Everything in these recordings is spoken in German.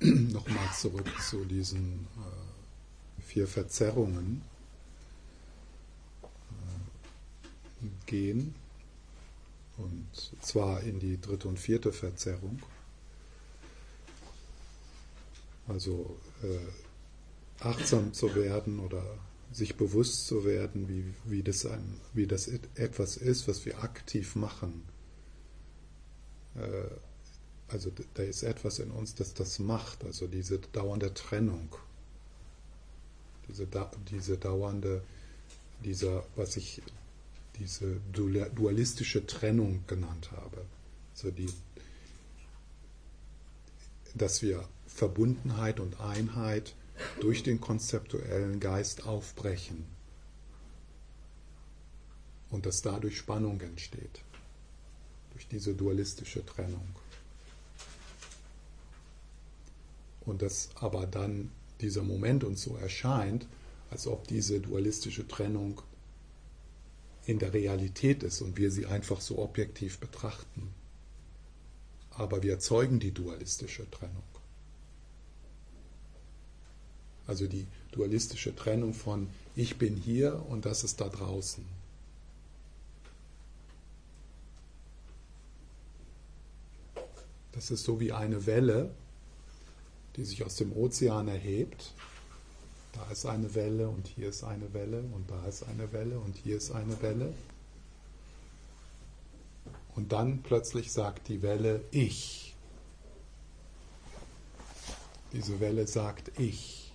nochmal zurück zu diesen äh, vier Verzerrungen äh, gehen. Und zwar in die dritte und vierte Verzerrung. Also äh, achtsam zu werden oder sich bewusst zu werden, wie, wie, das ein, wie das etwas ist, was wir aktiv machen. Also da ist etwas in uns, das das macht, also diese dauernde Trennung, diese, diese dauernde, dieser, was ich diese dualistische Trennung genannt habe. Also die, dass wir Verbundenheit und Einheit durch den konzeptuellen Geist aufbrechen und dass dadurch Spannung entsteht, durch diese dualistische Trennung. Und dass aber dann dieser Moment uns so erscheint, als ob diese dualistische Trennung in der Realität ist und wir sie einfach so objektiv betrachten. Aber wir erzeugen die dualistische Trennung. Also die dualistische Trennung von ich bin hier und das ist da draußen. Das ist so wie eine Welle, die sich aus dem Ozean erhebt. Da ist eine Welle und hier ist eine Welle und da ist eine Welle und hier ist eine Welle. Und dann plötzlich sagt die Welle ich. Diese Welle sagt ich.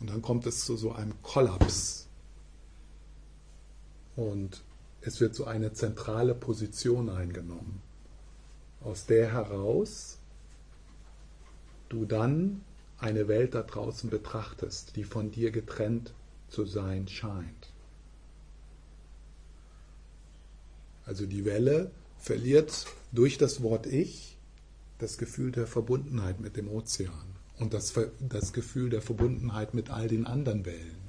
Und dann kommt es zu so einem Kollaps. Und es wird so eine zentrale Position eingenommen, aus der heraus du dann eine Welt da draußen betrachtest, die von dir getrennt zu sein scheint. Also die Welle verliert durch das Wort Ich das Gefühl der Verbundenheit mit dem Ozean und das, das Gefühl der Verbundenheit mit all den anderen Wellen.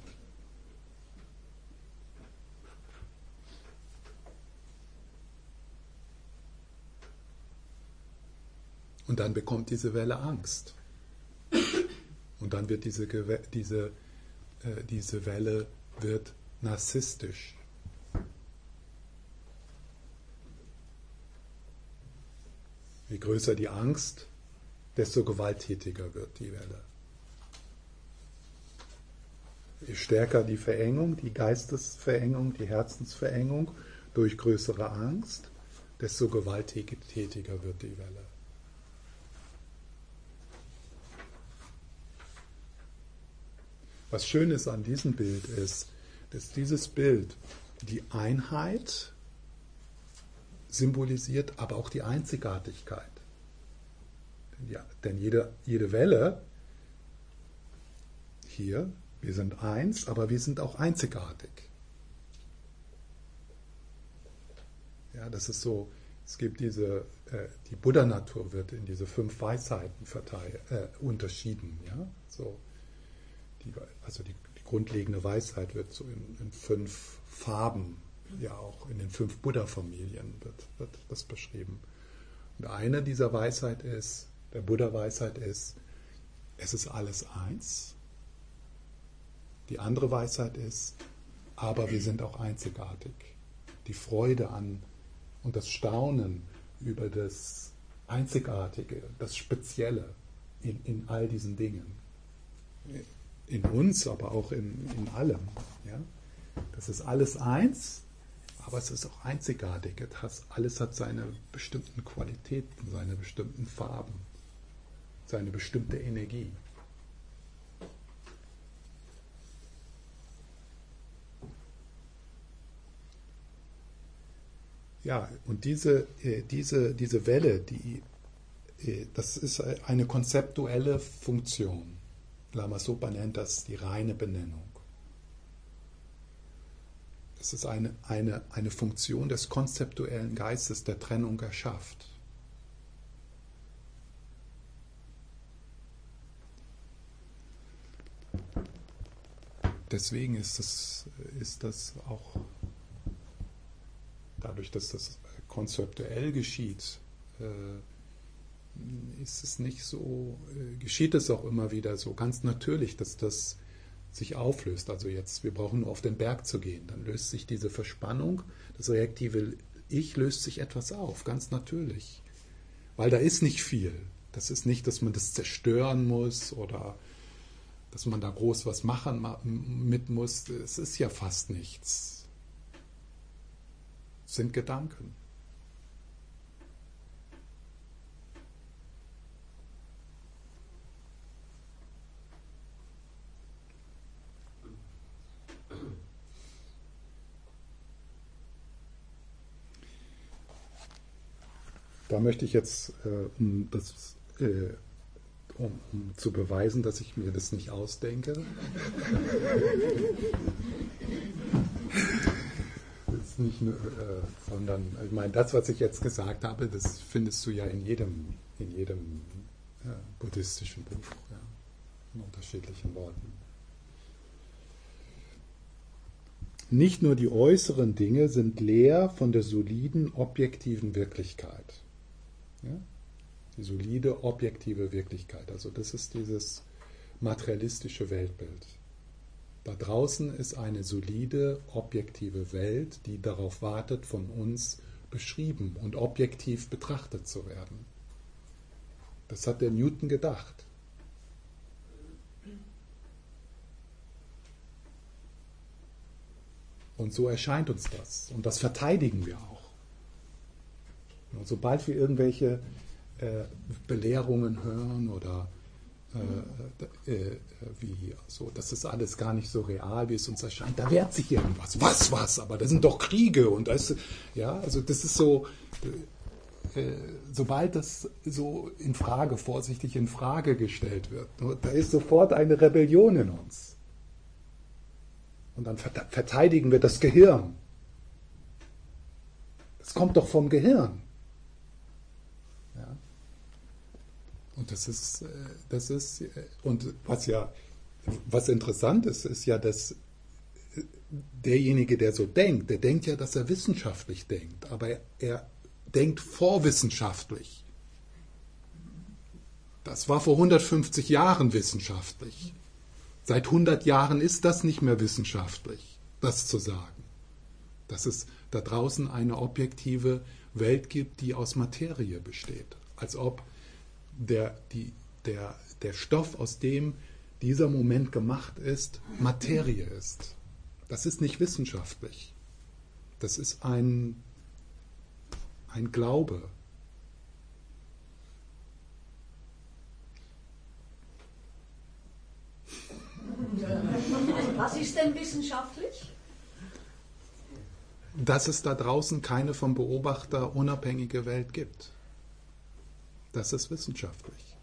Und dann bekommt diese Welle Angst. Und dann wird diese, diese, äh, diese Welle wird narzisstisch. Je größer die Angst, desto gewalttätiger wird die Welle. Je stärker die Verengung, die Geistesverengung, die Herzensverengung durch größere Angst, desto gewalttätiger wird die Welle. Was schön ist an diesem Bild ist, dass dieses Bild die Einheit symbolisiert, aber auch die Einzigartigkeit. Ja, denn jede, jede Welle hier, wir sind eins, aber wir sind auch einzigartig. Ja, das ist so, es gibt diese, äh, die Buddha-Natur wird in diese fünf Weisheiten verteil, äh, unterschieden. Ja? So, die, also die, die, grundlegende Weisheit wird so in, in, fünf Farben, ja auch in den fünf Buddha-Familien wird, wird das beschrieben. Und eine dieser Weisheit ist, der Buddha-Weisheit ist, es ist alles eins. Die andere Weisheit ist, aber wir sind auch einzigartig. Die Freude an und das Staunen über das Einzigartige, das Spezielle in, in all diesen Dingen. In uns, aber auch in, in allem. Ja? Das ist alles eins, aber es ist auch einzigartig. alles hat seine bestimmten Qualitäten, seine bestimmten Farben seine bestimmte Energie. Ja, und diese, äh, diese, diese Welle, die, äh, das ist eine konzeptuelle Funktion. Lama Sopa nennt das die reine Benennung. Es ist eine, eine, eine Funktion des konzeptuellen Geistes, der Trennung erschafft. deswegen ist das, ist das auch dadurch, dass das konzeptuell geschieht, äh, ist es nicht so, äh, geschieht es auch immer wieder so ganz natürlich, dass das sich auflöst. Also jetzt, wir brauchen nur auf den Berg zu gehen, dann löst sich diese Verspannung, das reaktive Ich löst sich etwas auf, ganz natürlich. Weil da ist nicht viel. Das ist nicht, dass man das zerstören muss oder dass man da groß was machen mit muss. Es ist ja fast nichts. Es sind Gedanken. Da möchte ich jetzt, äh, um, das, äh, um, um, zu beweisen, dass ich mir das nicht ausdenke, ist nicht nur, äh, sondern ich meine, das, was ich jetzt gesagt habe, das findest du ja in jedem, in jedem äh, buddhistischen Buch, ja, in unterschiedlichen Worten. Nicht nur die äußeren Dinge sind leer von der soliden, objektiven Wirklichkeit. Ja? Die solide, objektive Wirklichkeit. Also das ist dieses materialistische Weltbild. Da draußen ist eine solide, objektive Welt, die darauf wartet, von uns beschrieben und objektiv betrachtet zu werden. Das hat der Newton gedacht. Und so erscheint uns das. Und das verteidigen wir auch. Sobald wir irgendwelche äh, Belehrungen hören oder äh, äh, wie so, das ist alles gar nicht so real, wie es uns erscheint, da wehrt sich irgendwas. Was, was? Aber das sind doch Kriege und das, ja, also das ist so, äh, sobald das so in Frage, vorsichtig in Frage gestellt wird, da ist sofort eine Rebellion in uns. Und dann verteidigen wir das Gehirn. Das kommt doch vom Gehirn. Und das ist, äh, das ist, äh, und was ja, was interessant ist, ist ja, dass äh, derjenige, der so denkt, der denkt ja, dass er wissenschaftlich denkt, aber er denkt vorwissenschaftlich. Das war vor 150 Jahren wissenschaftlich. Seit 100 Jahren ist das nicht mehr wissenschaftlich, das zu sagen. Dass es da draußen eine objektive Welt gibt, die aus Materie besteht. Als ob der, die, der, der Stoff, aus dem dieser Moment gemacht ist, Materie ist. Das ist nicht wissenschaftlich. Das ist ein, ein Glaube. Was ist denn wissenschaftlich? Dass es da draußen keine vom Beobachter unabhängige Welt gibt. Das ist wissenschaftlich.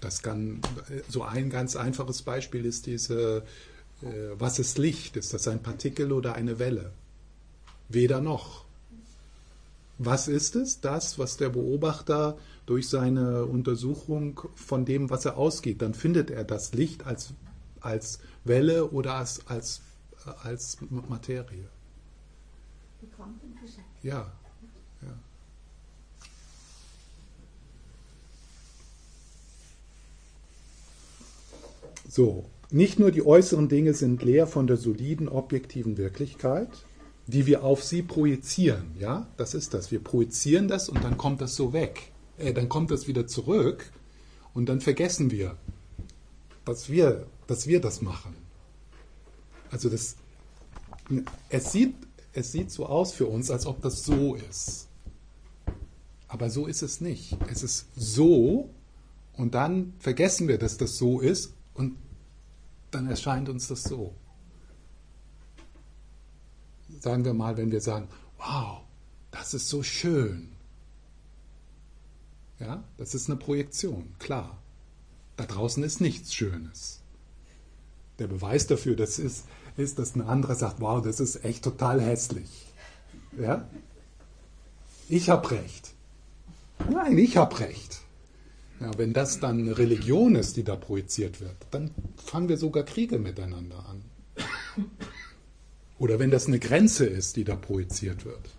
Das kann, so ein ganz einfaches Beispiel ist diese, äh, was ist Licht? Ist das ein Partikel oder eine Welle? Weder noch. Was ist es? Das, was der Beobachter durch seine Untersuchung von dem, was er ausgeht, dann findet er das Licht als, als Welle oder als, als, als Materie. Ja, So, nicht nur die äußeren Dinge sind leer von der soliden, objektiven Wirklichkeit, die wir auf sie projizieren. Ja, das ist das. Wir projizieren das und dann kommt das so weg. Äh, dann kommt das wieder zurück und dann vergessen wir, dass wir, dass wir das machen. Also das, es sieht, es sieht so aus für uns, als ob das so ist. Aber so ist es nicht. Es ist so und dann vergessen wir, dass das so ist und dann erscheint uns das so. Sagen wir mal, wenn wir sagen, wow, das ist so schön. Ja, das ist eine Projektion, klar. Da draußen ist nichts Schönes. Der Beweis dafür das ist, ist, dass ein anderer sagt, wow, das ist echt total hässlich. Ja? Ich habe recht. Nein, ich habe recht. Ja, wenn das dann Religion ist, die da projiziert wird, dann fangen wir sogar Kriege miteinander an. Oder wenn das eine Grenze ist, die da projiziert wird.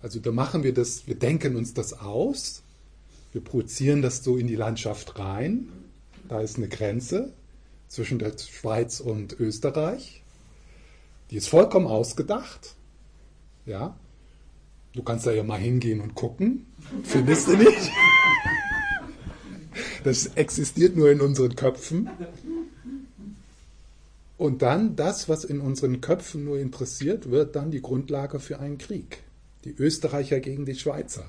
Also da machen wir das, wir denken uns das aus, wir projizieren das so in die Landschaft rein. Da ist eine Grenze zwischen der Schweiz und Österreich. Die ist vollkommen ausgedacht. Ja. Du kannst da ja mal hingehen und gucken. Findest du nicht? Das existiert nur in unseren Köpfen. Und dann das, was in unseren Köpfen nur interessiert, wird dann die Grundlage für einen Krieg. Die Österreicher gegen die Schweizer.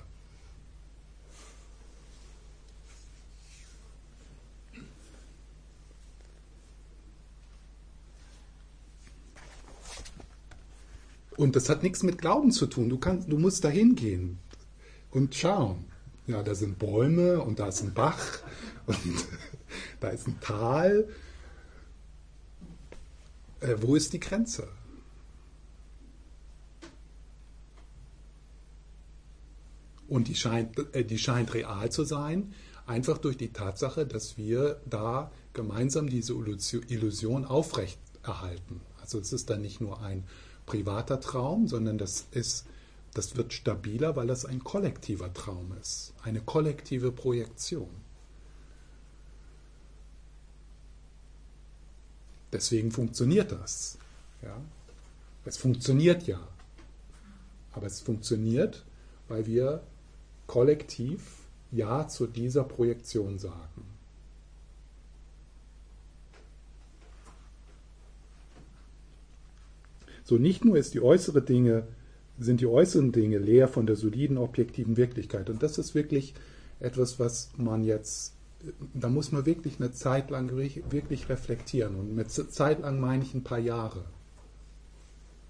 Und das hat nichts mit Glauben zu tun. Du, kannst, du musst da hingehen und schauen. Ja, da sind Bäume und da ist ein Bach und da ist ein Tal. Äh, wo ist die Grenze? Und die scheint, äh, die scheint real zu sein, einfach durch die Tatsache, dass wir da gemeinsam diese Illusion aufrechterhalten. Also es ist dann nicht nur ein privater Traum, sondern das ist, das wird stabiler, weil das ein kollektiver Traum ist, eine kollektive Projektion. Deswegen funktioniert das. Ja? Es funktioniert ja. Aber es funktioniert, weil wir kollektiv Ja zu dieser Projektion sagen. So nicht nur ist die äußere Dinge, sind die äußeren Dinge leer von der soliden objektiven Wirklichkeit. Und das ist wirklich etwas, was man jetzt, da muss man wirklich eine Zeit lang wirklich reflektieren. Und mit Zeit lang meine ich ein paar Jahre.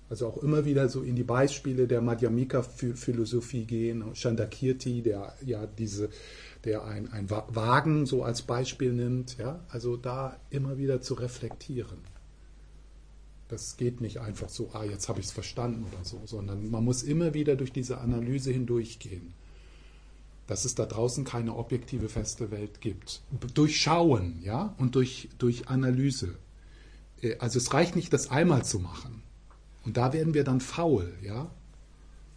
Also auch immer wieder so in die Beispiele der Madhyamika-Philosophie gehen, Chandakirti, der ja diese, der ein, ein Wagen so als Beispiel nimmt, ja, also da immer wieder zu reflektieren. Das geht nicht einfach so, ah, jetzt habe ich es verstanden oder so, sondern man muss immer wieder durch diese Analyse hindurchgehen. Dass es da draußen keine objektive feste Welt gibt. Durchschauen, ja, und durch, durch Analyse. Äh, also es reicht nicht, das einmal zu machen. Und da werden wir dann faul, ja.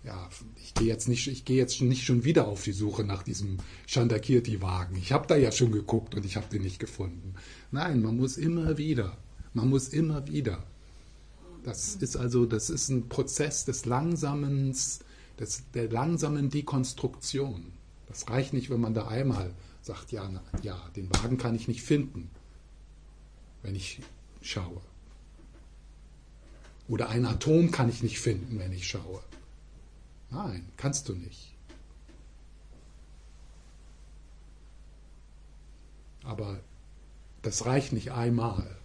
Ja, ich gehe jetzt nicht, ich gehe jetzt nicht schon wieder auf die Suche nach diesem Chandakirti-Wagen. Ich habe da ja schon geguckt und ich habe den nicht gefunden. Nein, man muss immer wieder, man muss immer wieder das ist also, das ist ein Prozess des langsamen, des, der langsamen Dekonstruktion. Das reicht nicht, wenn man da einmal sagt, ja, na, ja, den Wagen kann ich nicht finden, wenn ich schaue. Oder ein Atom kann ich nicht finden, wenn ich schaue. Nein, kannst du nicht. Aber das reicht nicht einmal.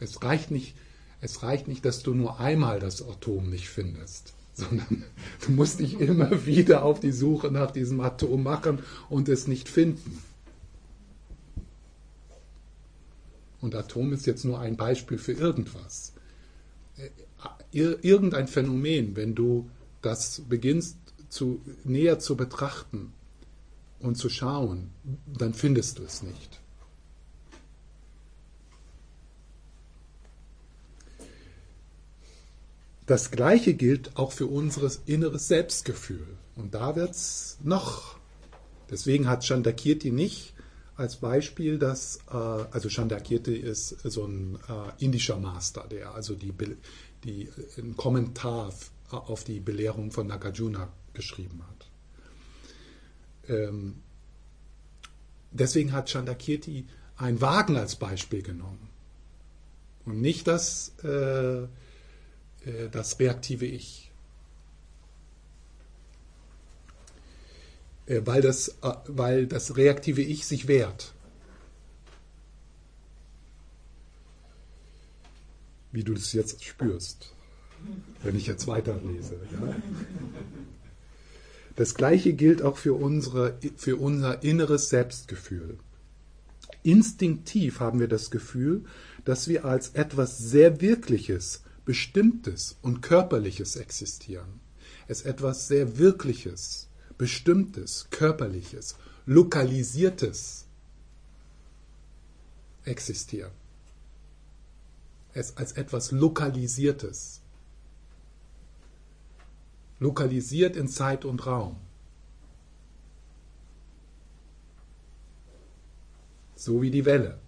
Es reicht nicht, es reicht nicht, dass du nur einmal das Atom nicht findest, sondern du musst dich immer wieder auf die Suche nach diesem Atom machen und es nicht finden. Und Atom ist jetzt nur ein Beispiel für irgendwas. Irgendein Phänomen, wenn du das beginnst zu, näher zu betrachten und zu schauen, dann findest du es nicht. Das Gleiche gilt auch für unser inneres Selbstgefühl. Und da wird es noch. Deswegen hat Chandakirti nicht als Beispiel dass, äh, also Chandakirti ist so ein äh, indischer Master, der also die, die, einen Kommentar auf die Belehrung von Nagarjuna geschrieben hat. Ähm, deswegen hat Chandakirti einen Wagen als Beispiel genommen. Und nicht das, äh, äh, das reaktive Ich. Äh, weil das, äh, weil das reaktive Ich sich wehrt. Wie du das jetzt spürst, wenn ich jetzt weiterlese. Ja? Das gleiche gilt auch für, unsere, für unser inneres Selbstgefühl. Instinktiv haben wir das Gefühl, dass wir als etwas sehr Wirkliches Bestimmtes und Körperliches existieren. Es etwas sehr Wirkliches, Bestimmtes, Körperliches, Lokalisiertes existiert. Es als etwas Lokalisiertes. lokalisiert in Zeit und Raum. So wie die Welle,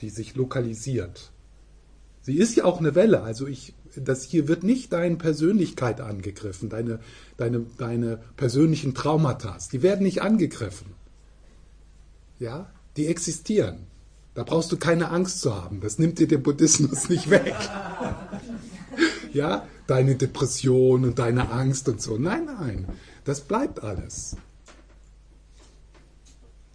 die sich lokalisiert. Sie ist ja auch eine Welle, also ich, das hier wird nicht deine Persönlichkeit angegriffen, deine, deine, deine persönlichen Traumata, die werden nicht angegriffen. Ja, die existieren. Da brauchst du keine Angst zu haben. Das nimmt dir der Buddhismus nicht weg. Ja, deine Depression und deine Angst und so. Nein, nein, das bleibt alles.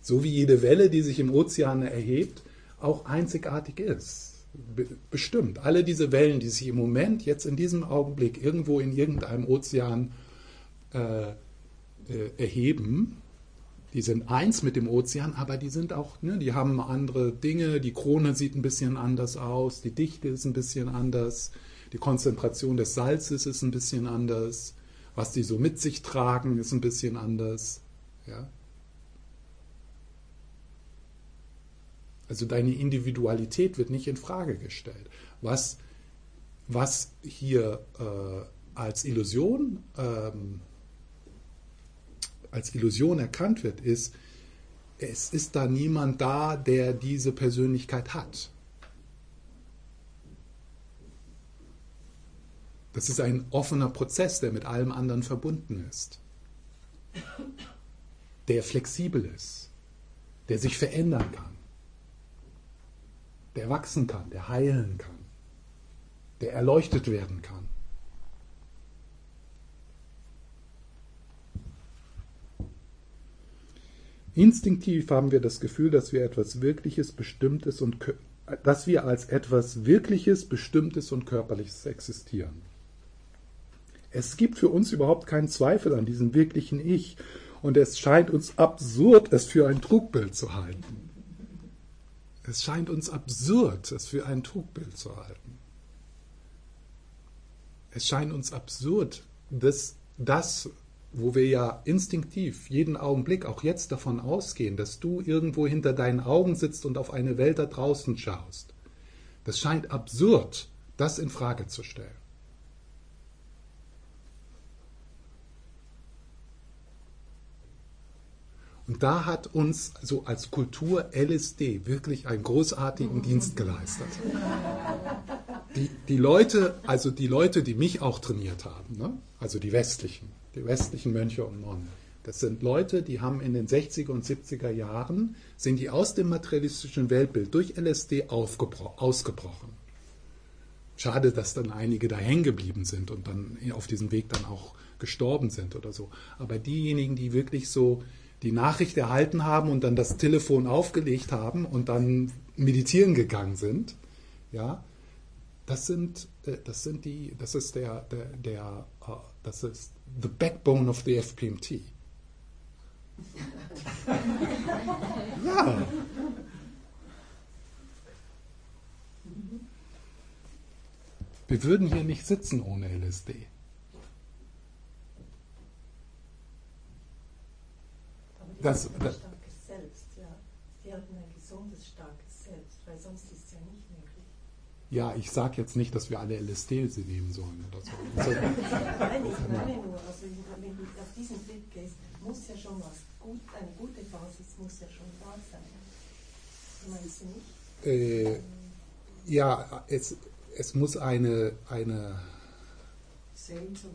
So wie jede Welle, die sich im Ozean erhebt, auch einzigartig ist. Bestimmt. Alle diese Wellen, die sich im Moment, jetzt in diesem Augenblick, irgendwo in irgendeinem Ozean äh, äh, erheben, die sind eins mit dem Ozean, aber die sind auch, ne, die haben andere Dinge, die Krone sieht ein bisschen anders aus, die Dichte ist ein bisschen anders, die Konzentration des Salzes ist ein bisschen anders, was die so mit sich tragen, ist ein bisschen anders. Ja? Also deine Individualität wird nicht in Frage gestellt. Was, was hier äh, als Illusion ähm, als Illusion erkannt wird, ist, es ist da niemand da, der diese Persönlichkeit hat. Das ist ein offener Prozess, der mit allem anderen verbunden ist, der flexibel ist, der sich verändern kann, der wachsen kann, der heilen kann, der erleuchtet werden kann. Instinktiv haben wir das Gefühl, dass wir etwas Wirkliches, Bestimmtes und dass wir als etwas Wirkliches, Bestimmtes und Körperliches existieren. Es gibt für uns überhaupt keinen Zweifel an diesem wirklichen Ich und es scheint uns absurd, es für ein Trugbild zu halten. Es scheint uns absurd, es für ein Trugbild zu halten. Es scheint uns absurd, dass das, wo wir ja instinktiv jeden Augenblick, auch jetzt davon ausgehen, dass du irgendwo hinter deinen Augen sitzt und auf eine Welt da draußen schaust. Das scheint absurd, das in Frage zu stellen. Und da hat uns so als Kultur LSD wirklich einen großartigen Dienst geleistet. Die, die Leute, also die Leute, die mich auch trainiert haben, ne? also die westlichen, die westlichen Mönche und Nonnen. Das sind Leute, die haben in den 60er und 70er Jahren, sind die aus dem materialistischen Weltbild durch LSD ausgebrochen. Schade, dass dann einige da hängen geblieben sind und dann auf diesem Weg dann auch gestorben sind oder so. Aber diejenigen, die wirklich so die Nachricht erhalten haben und dann das Telefon aufgelegt haben und dann meditieren gegangen sind, ja, das sind, äh, das sind die, das ist der, der, der uh, das ist the backbone of the FPMT. ja. Wir würden hier nicht sitzen ohne LSD. Aber die Das- das- starkes Selbst, ja. Die hatten ein gesundes, starkes Selbst, weil sonst ist es ja nicht möglich. Ja, ich sage jetzt nicht, dass wir alle LSD nehmen sollen oder so. Also, Nein, ich meine nur, also wenn du auf diesen Weg gehst, muss ja schon was gut, eine gute Basis muss ja schon da sein. Meinst du nicht? äh, ja, es, es muss eine, eine Sehnsucht.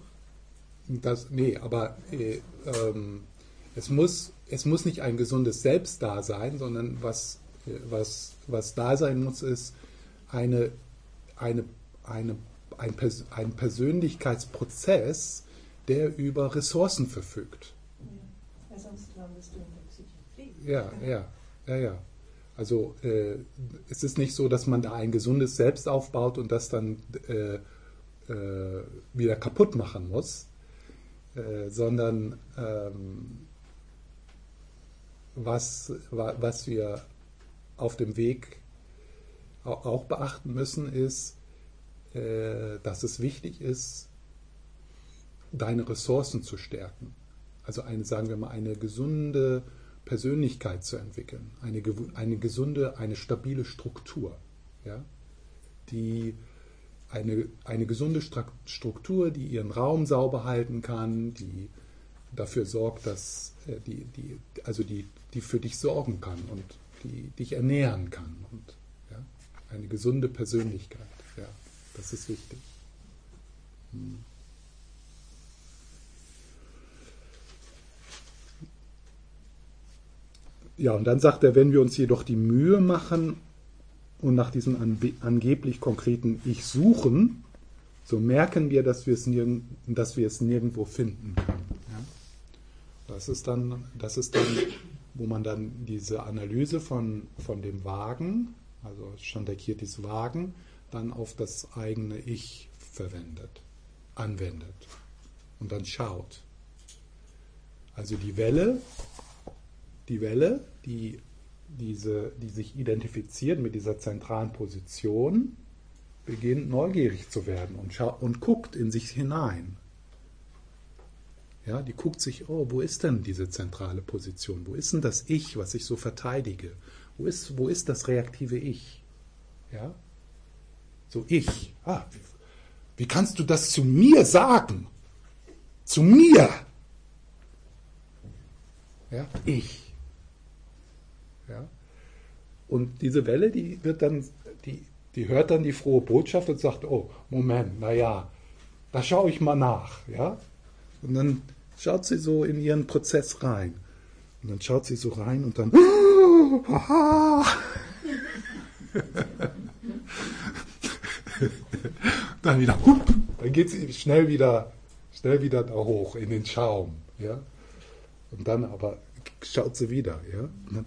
Das, nee, aber äh, ähm, es, muss, es muss nicht ein gesundes Selbst da sein, sondern was, was, was da sein muss, ist eine, eine, eine, ein, Pers ein Persönlichkeitsprozess, der über Ressourcen verfügt. Ja. Weil sonst landest du in der Psychiatrie. Ja, ja, ja, ja. Also äh, es ist nicht so, dass man da ein gesundes Selbst aufbaut und das dann äh, äh, wieder kaputt machen muss, äh, sondern ähm, was, wa- was wir auf dem Weg au- auch beachten müssen, ist, äh, dass es wichtig ist, deine Ressourcen zu stärken. Also eine, sagen wir mal, eine gesunde Persönlichkeit zu entwickeln, eine, eine gesunde, eine stabile Struktur, ja, die, eine, eine gesunde Struktur, die ihren Raum sauber halten kann, die dafür sorgt, dass äh, die, die, also die, die für dich sorgen kann und die dich ernähren kann und ja, eine gesunde Persönlichkeit. Ja, das ist wichtig. Hm. Ja, und dann sagt er, wenn wir uns jedoch die Mühe machen und nach diesem angeblich konkreten Ich suchen, so merken wir, dass wir es, nirgend, dass wir es nirgendwo finden können. Ja? Das, ist dann, das ist dann, wo man dann diese Analyse von, von dem Wagen, also Chandakirtis Wagen, dann auf das eigene Ich verwendet, anwendet und dann schaut. Also die Welle die Welle, die, diese, die sich identifiziert mit dieser zentralen Position, beginnt neugierig zu werden und, und guckt in sich hinein. Ja, die guckt sich, oh, wo ist denn diese zentrale Position? Wo ist denn das Ich, was ich so verteidige? Wo ist, wo ist das reaktive Ich? Ja? So ich. Ah, wie, wie kannst du das zu mir sagen? Zu mir. Ja, ich. Ja? Und diese Welle, die wird dann, die, die hört dann die frohe Botschaft und sagt, oh, Moment, naja, da schaue ich mal nach. Ja? Und dann schaut sie so in ihren Prozess rein. Und dann schaut sie so rein und dann, dann wieder, dann geht sie schnell wieder, schnell wieder da hoch in den Schaum. Ja? Und dann aber schaut sie wieder. Ja? Und dann,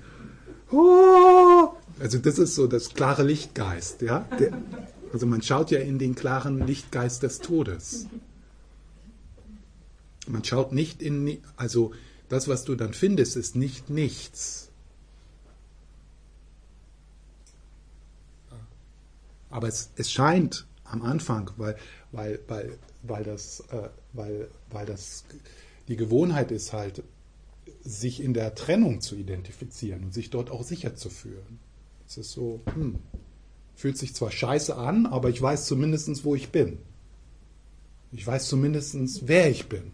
oh! also das ist so das klare Lichtgeist, ja. Der, also man schaut ja in den klaren Lichtgeist des Todes. Man schaut nicht in, also das, was du dann findest, ist nicht nichts. Aber es, es scheint am Anfang, weil, weil, weil, weil, das, äh, weil, weil das die Gewohnheit ist halt, sich in der Trennung zu identifizieren und sich dort auch sicher zu fühlen. Es ist so, hm, fühlt sich zwar scheiße an, aber ich weiß zumindest, wo ich bin. Ich weiß zumindest, wer ich bin.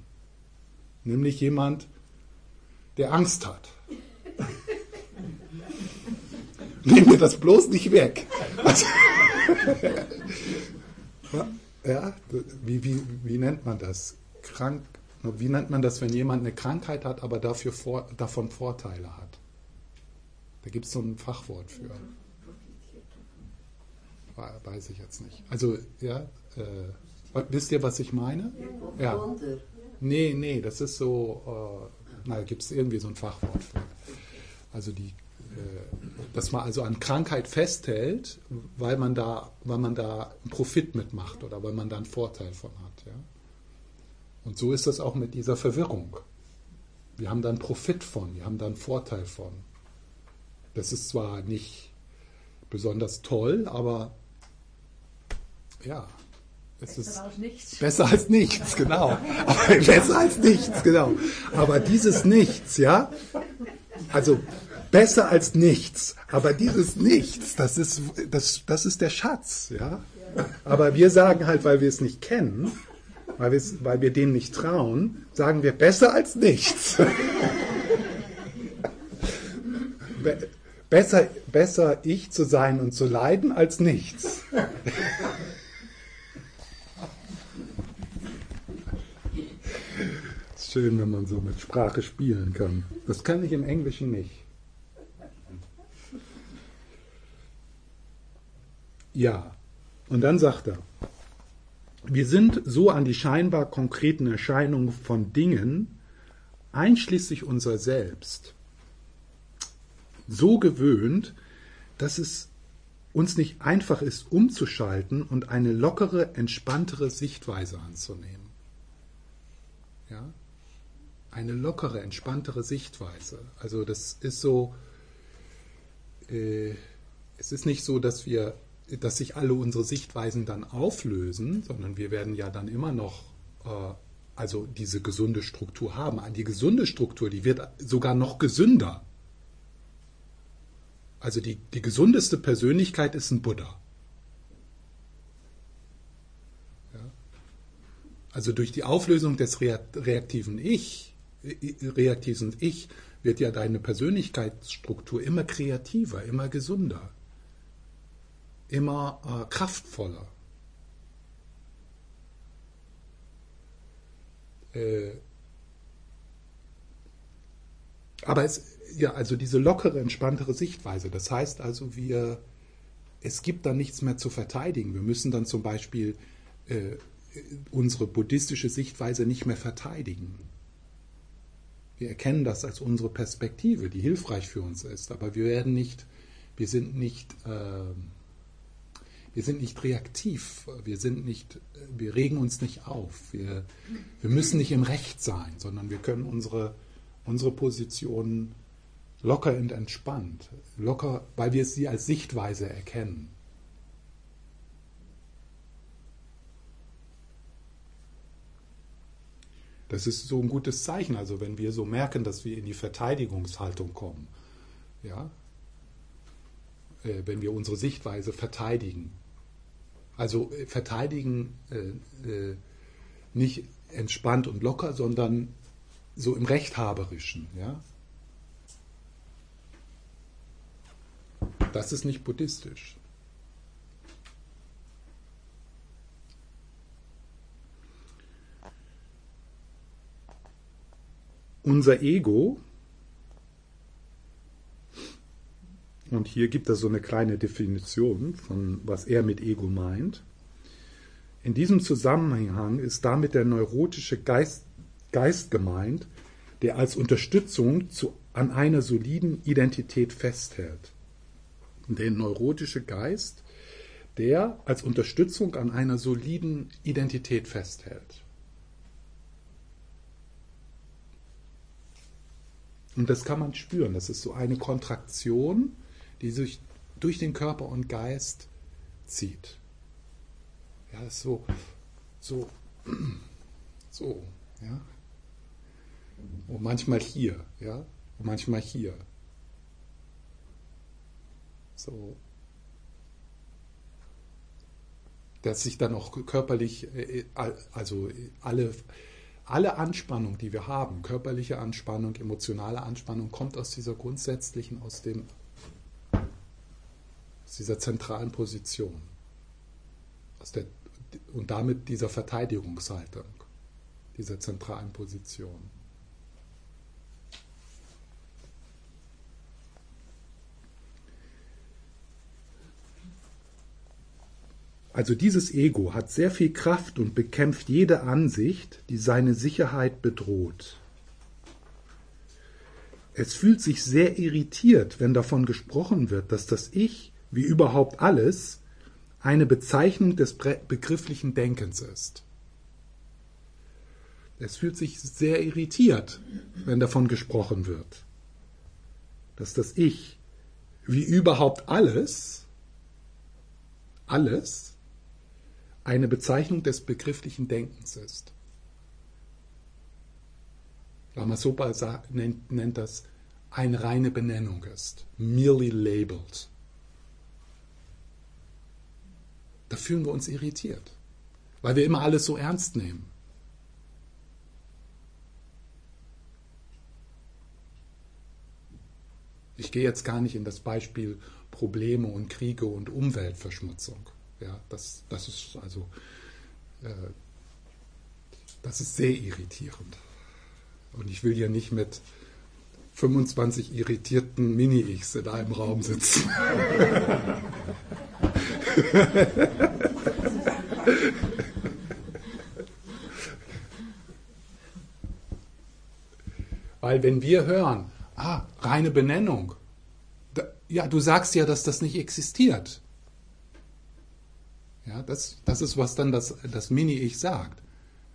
Nämlich jemand, der Angst hat. Nehm mir das bloß nicht weg. Also, ja, wie, wie, wie nennt man das? Krank, wie nennt man das, wenn jemand eine Krankheit hat, aber dafür vor, davon Vorteile hat? Da gibt es so ein Fachwort für. Weiß ich jetzt nicht. Also, ja, äh, wisst ihr, was ich meine? Ja. Nee, nee, das ist so, äh, na, gibt es irgendwie so ein Fachwort für. Also die, äh, dass man also an Krankheit festhält, weil man da, weil man da einen Profit mitmacht oder weil man da einen Vorteil von hat. Ja? Und so ist das auch mit dieser Verwirrung. Wir haben da einen Profit von, wir haben da einen Vorteil von. Das ist zwar nicht besonders toll, aber ja, es besser ist als nichts. besser als nichts, genau. Aber besser als nichts, genau. Aber dieses Nichts, ja, also besser als nichts. Aber dieses Nichts, das ist, das, das ist der Schatz, ja. Aber wir sagen halt, weil wir es nicht kennen, weil, weil wir dem nicht trauen, sagen wir besser als nichts. Be besser, besser ich zu sein und zu leiden als nichts. Schön, wenn man so mit Sprache spielen kann. Das kann ich im Englischen nicht. Ja, und dann sagt er, wir sind so an die scheinbar konkreten Erscheinungen von Dingen, einschließlich unser Selbst, so gewöhnt, dass es uns nicht einfach ist, umzuschalten und eine lockere, entspanntere Sichtweise anzunehmen. Ja? Eine lockere, entspanntere Sichtweise. Also das ist so, äh, es ist nicht so, dass wir dass sich alle unsere Sichtweisen dann auflösen, sondern wir werden ja dann immer noch äh, also diese gesunde Struktur haben. Die gesunde Struktur, die wird sogar noch gesünder. Also die, die gesundeste Persönlichkeit ist ein Buddha. Also durch die Auflösung des reaktiven Ich, reaktiven Ich wird ja deine Persönlichkeitsstruktur immer kreativer, immer gesünder, immer äh, kraftvoller. Äh, aber es, ja, also diese lockere, entspanntere Sichtweise, das heißt also, wir, es gibt dann nichts mehr zu verteidigen. Wir müssen dann zum Beispiel äh, unsere buddhistische Sichtweise nicht mehr verteidigen. Wir erkennen das als unsere Perspektive, die hilfreich für uns ist, aber wir werden nicht, wir sind nicht, äh, wir sind nicht reaktiv, wir sind nicht, wir regen uns nicht auf, wir, wir müssen nicht im Recht sein, sondern wir können unsere, unsere Position locker und entspannt, locker, weil wir sie als Sichtweise erkennen. Das ist so ein gutes Zeichen. Also wenn wir so merken, dass wir in die Verteidigungshaltung kommen, ja, äh, wenn wir unsere Sichtweise verteidigen. Also äh, verteidigen äh, äh, nicht entspannt und locker, sondern so im Rechthaberischen. Ja? Das ist nicht buddhistisch. Unser Ego, und hier gibt er so eine kleine Definition von, was er mit Ego meint. In diesem Zusammenhang ist damit der neurotische Geist, Geist gemeint, der als Unterstützung zu, an einer soliden Identität festhält. Der neurotische Geist, der als Unterstützung an einer soliden Identität festhält. Und das kann man spüren. Das ist so eine Kontraktion, die sich durch den Körper und Geist zieht. Ja, ist so, so, so, ja. Und manchmal hier, ja, und manchmal hier. So. Dass sich dann auch körperlich, äh, äh, also alle alle Anspannung, die wir haben, körperliche Anspannung, emotionale Anspannung, kommt aus dieser grundsätzlichen, aus, dem, aus dieser zentralen Position. Aus der, und damit dieser Verteidigungshaltung, dieser zentralen Position. Also dieses Ego hat sehr viel Kraft und bekämpft jede Ansicht, die seine Sicherheit bedroht. Es fühlt sich sehr irritiert, wenn davon gesprochen wird, dass das Ich, wie überhaupt alles, eine Bezeichnung des begrifflichen Denkens ist. Es fühlt sich sehr irritiert, wenn davon gesprochen wird, dass das Ich, wie überhaupt alles, alles, eine Bezeichnung des begrifflichen Denkens ist. Lama Sopa nennt, nennt das eine reine Benennung ist, merely labeled. Da fühlen wir uns irritiert, weil wir immer alles so ernst nehmen. Ich gehe jetzt gar nicht in das Beispiel Probleme und Kriege und Umweltverschmutzung. Ja, das, das ist also äh, das ist sehr irritierend. Und ich will ja nicht mit 25 irritierten Mini-Ichs in einem Raum sitzen. Weil wenn wir hören, ah, reine Benennung, da, ja, du sagst ja, dass das nicht existiert. Ja, das, das ist, was dann das, das Mini-Ich sagt.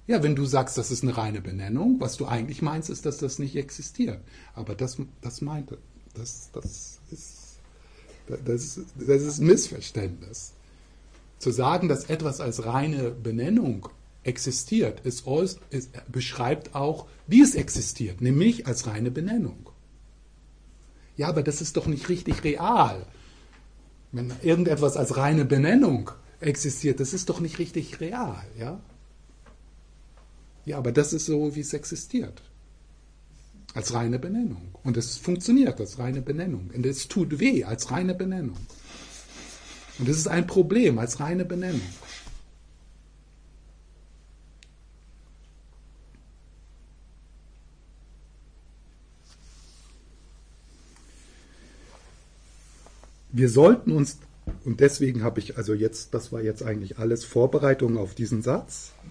Ja, wenn du sagst, das ist eine reine Benennung, was du eigentlich meinst, ist, dass das nicht existiert. Aber das, das meinte, das, das, ist, das, das ist Missverständnis. Zu sagen, dass etwas als reine Benennung existiert, ist, ist, beschreibt auch, wie es existiert, nämlich als reine Benennung. Ja, aber das ist doch nicht richtig real. Wenn irgendetwas als reine Benennung existiert. Das ist doch nicht richtig real, ja? Ja, aber das ist so, wie es existiert. Als reine Benennung. Und es funktioniert als reine Benennung. Und es tut weh als reine Benennung. Und es ist ein Problem als reine Benennung. Wir sollten uns, und deswegen habe ich also jetzt, das war jetzt eigentlich alles Vorbereitung auf diesen Satz.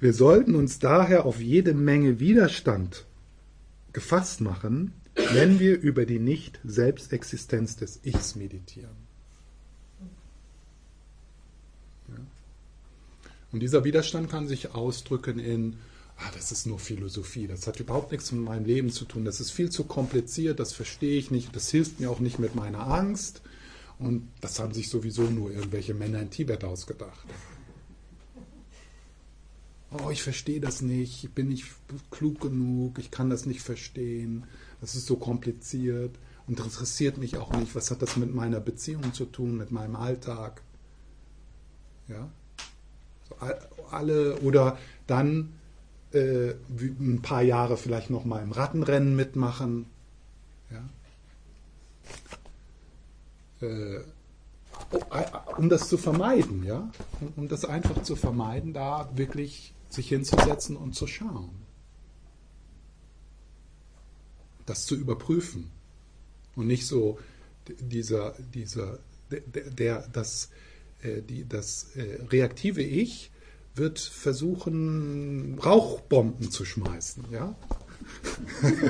Wir sollten uns daher auf jede Menge Widerstand gefasst machen, wenn wir über die Nicht-Selbstexistenz des Ichs meditieren. Ja. Und dieser Widerstand kann sich ausdrücken in, ah, das ist nur Philosophie, das hat überhaupt nichts mit meinem Leben zu tun, das ist viel zu kompliziert, das verstehe ich nicht, das hilft mir auch nicht mit meiner Angst. Und das haben sich sowieso nur irgendwelche Männer in Tibet ausgedacht. Oh, ich verstehe das nicht, ich bin nicht klug genug, ich kann das nicht verstehen, das ist so kompliziert. Und interessiert mich auch nicht, was hat das mit meiner Beziehung zu tun, mit meinem Alltag. Ja? So, alle, oder dann äh, ein paar Jahre vielleicht noch mal im Rattenrennen mitmachen. Ja? Äh, um das zu vermeiden, ja, um das einfach zu vermeiden, da wirklich sich hinzusetzen und zu schauen. Das zu überprüfen. Und nicht so dieser, dieser, der, der das, äh, die, das äh, reaktive Ich wird versuchen, Rauchbomben zu schmeißen, ja?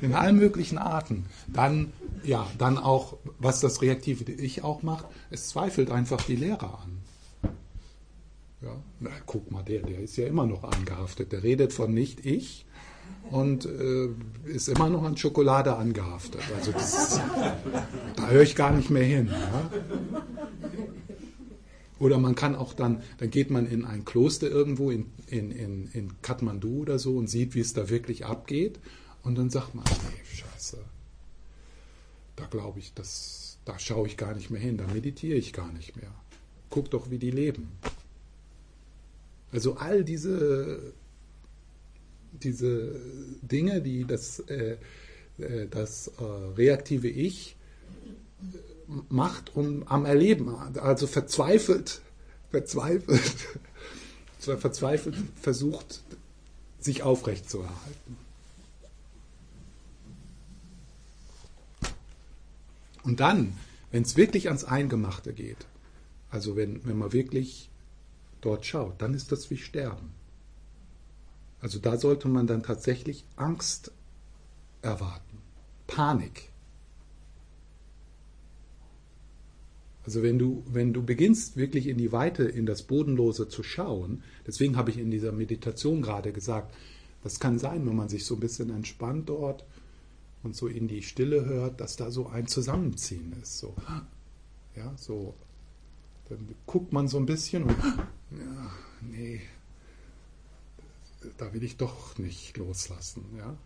In allen möglichen Arten. Dann, ja, dann auch, was das reaktive Ich auch macht, es zweifelt einfach die Lehre an. Ja, na, guck mal, der, der ist ja immer noch angehaftet. Der redet von nicht ich und äh, ist immer noch an Schokolade angehaftet. Also das, da höre ich gar nicht mehr hin. Ja? Oder man kann auch dann, dann geht man in ein Kloster irgendwo in, in, in, in Kathmandu oder so und sieht, wie es da wirklich abgeht. Und dann sagt man, nee, scheiße, da glaube ich, das, da schaue ich gar nicht mehr hin, da meditiere ich gar nicht mehr. Guck doch, wie die leben. Also all diese, diese Dinge, die das, äh, äh, das äh, reaktive Ich macht um, am Erleben, also verzweifelt, verzweifelt, verzweifelt versucht, sich aufrechtzuerhalten. Und dann, wenn es wirklich ans Eingemachte geht, also wenn, wenn man wirklich dort schaut, dann ist das wie Sterben. Also da sollte man dann tatsächlich Angst erwarten, Panik. Also wenn du, wenn du beginnst wirklich in die Weite, in das Bodenlose zu schauen, deswegen habe ich in dieser Meditation gerade gesagt, das kann sein, wenn man sich so ein bisschen entspannt dort und so in die Stille hört, dass da so ein Zusammenziehen ist. So, ja, so dann guckt man so ein bisschen und, ja, nee, da will ich doch nicht loslassen. Ja?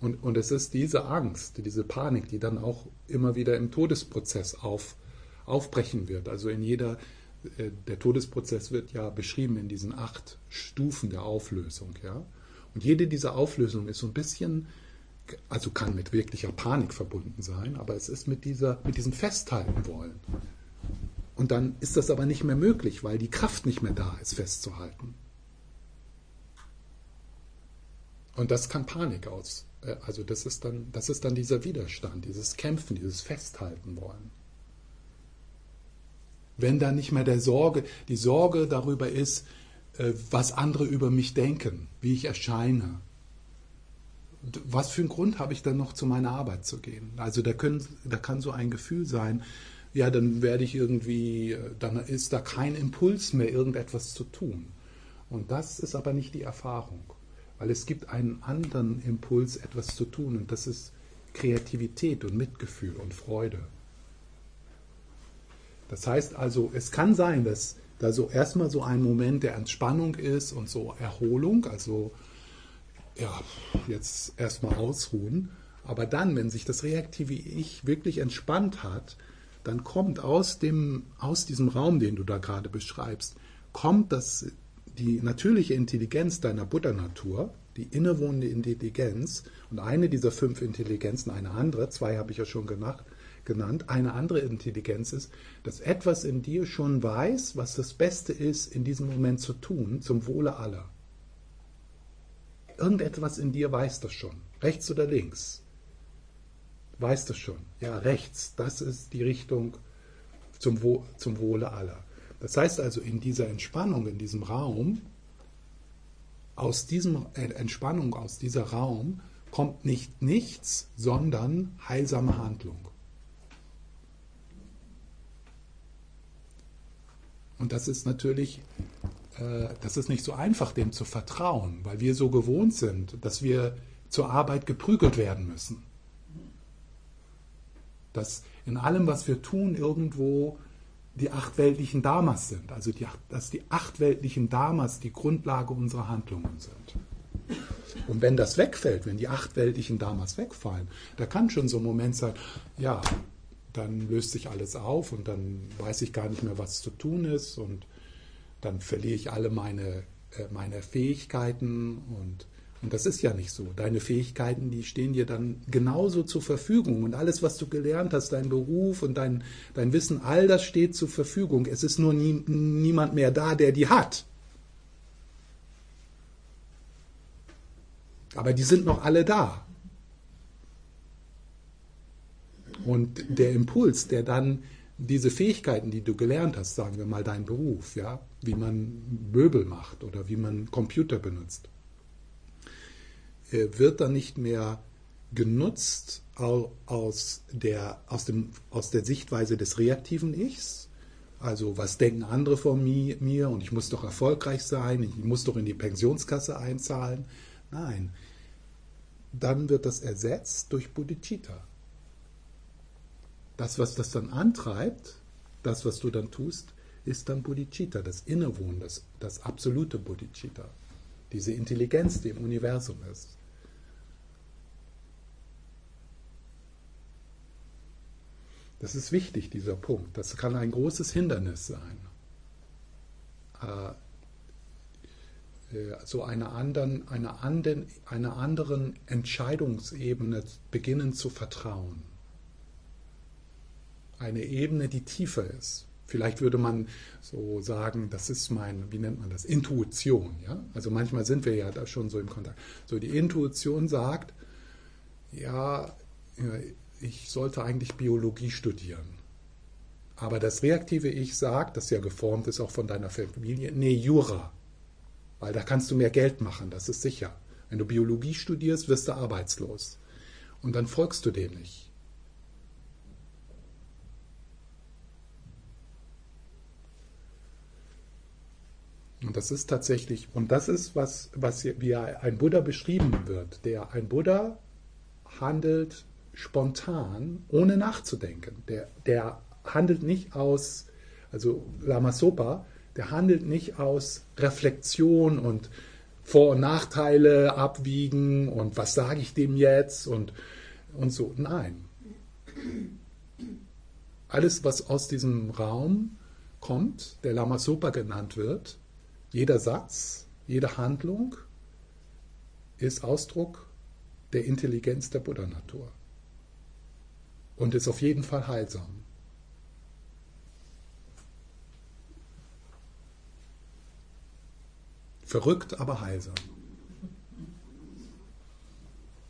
Und, und es ist diese Angst, diese Panik, die dann auch immer wieder im Todesprozess auf, aufbrechen wird. Also in jeder, äh, der Todesprozess wird ja beschrieben in diesen acht Stufen der Auflösung. Ja? Und jede dieser Auflösungen ist so ein bisschen, also kann mit wirklicher Panik verbunden sein, aber es ist mit, dieser, mit diesem Festhalten wollen. Und dann ist das aber nicht mehr möglich, weil die Kraft nicht mehr da ist, festzuhalten. Und das kann Panik aus. Äh, also das ist dann, das ist dann dieser Widerstand, dieses Kämpfen, dieses Festhalten wollen. Wenn da nicht mehr der Sorge, die Sorge darüber ist, äh, was andere über mich denken, wie ich erscheine. Was für einen Grund habe ich dann noch zu meiner Arbeit zu gehen? Also da, können, da kann so ein Gefühl sein, ja, dann werde ich irgendwie, äh, dann ist da kein Impuls mehr, irgendetwas zu tun. Und das ist aber nicht die Erfahrung, weil es gibt einen anderen Impuls, etwas zu tun, und das ist Kreativität und Mitgefühl und Freude. Das heißt also, es kann sein, dass da so erstmal so ein Moment der Entspannung ist und so Erholung, also ja, jetzt erstmal ausruhen, aber dann, wenn sich das reaktive Ich wirklich entspannt hat, dann kommt aus, dem, aus diesem Raum, den du da gerade beschreibst, kommt das, die natürliche Intelligenz deiner Buddha-Natur, die innewohnende Intelligenz, und eine dieser fünf Intelligenzen, eine andere, zwei habe ich ja schon genannt, genannt, eine andere Intelligenz ist, dass etwas in dir schon weiß, was das Beste ist, in diesem Moment zu tun, zum Wohle aller. Irgendetwas in dir weiß das schon, rechts oder links. Weiß das schon. Ja, rechts, das ist die Richtung zum, Wo zum Wohle aller. Das heißt also, in dieser Entspannung, in diesem Raum, aus diesem äh, Entspannung, aus dieser Raum, kommt nicht nichts, sondern heilsame Handlung. Und das ist natürlich, äh, das ist nicht so einfach, dem zu vertrauen, weil wir so gewohnt sind, dass wir zur Arbeit geprügelt werden müssen. Dass in allem, was wir tun, irgendwo die acht weltlichen Dharmas sind. Also die, dass die acht weltlichen Dharmas die Grundlage unserer Handlungen sind. Und wenn das wegfällt, wenn die acht weltlichen Dharmas wegfallen, da kann schon so ein Moment sein, ja, dann löst sich alles auf und dann weiß ich gar nicht mehr, was zu tun ist und dann verliere ich alle meine, äh, meine Fähigkeiten und, und das ist ja nicht so. Deine Fähigkeiten, die stehen dir dann genauso zur Verfügung und alles, was du gelernt hast, dein Beruf und dein, dein Wissen, all das steht zur Verfügung. Es ist nur nie, niemand mehr da, der die hat. Aber die sind noch alle da. Und der Impuls, der dann diese Fähigkeiten, die du gelernt hast, sagen wir mal dein Beruf, ja, wie man Möbel macht oder wie man Computer benutzt, äh, wird dann nicht mehr genutzt aus der, aus, dem, aus der Sichtweise des reaktiven Ichs. Also was denken andere von mir und ich muss doch erfolgreich sein, ich muss doch in die Pensionskasse einzahlen. Nein, dann wird das ersetzt durch Bodhicitta das, was das dann antreibt, das, was du dann tust, ist dann Bodhicitta, das Innewohnen, das, das absolute Bodhicitta, diese Intelligenz, die im Universum ist. Das ist wichtig, dieser Punkt. Das kann ein großes Hindernis sein. Äh, äh, so einer anderen, einer anderen, einer anderen Entscheidungsebene beginnen zu vertrauen eine Ebene, die tiefer ist. Vielleicht würde man so sagen, das ist mein, wie nennt man das, Intuition. Ja? Also manchmal sind wir ja da schon so im Kontakt. So die Intuition sagt, ja, ich sollte eigentlich Biologie studieren. Aber das reaktive Ich sagt, das ja geformt ist auch von deiner Familie, nee, Jura. Weil da kannst du mehr Geld machen, das ist sicher. Wenn du Biologie studierst, wirst du arbeitslos. Und dann folgst du dem nicht. Und das ist tatsächlich, und das ist, was, was wie ein Buddha beschrieben wird. Der, ein Buddha handelt spontan, ohne nachzudenken. Der, der handelt nicht aus, also Lama Sopa, der handelt nicht aus Reflexion und Vor- und Nachteile abwiegen und was sage ich dem jetzt und, und so. Nein. Alles, was aus diesem Raum kommt, der Lama Sopa genannt wird, jeder Satz, jede Handlung ist Ausdruck der Intelligenz der Buddha-Natur und ist auf jeden Fall heilsam. Verrückt, aber heilsam.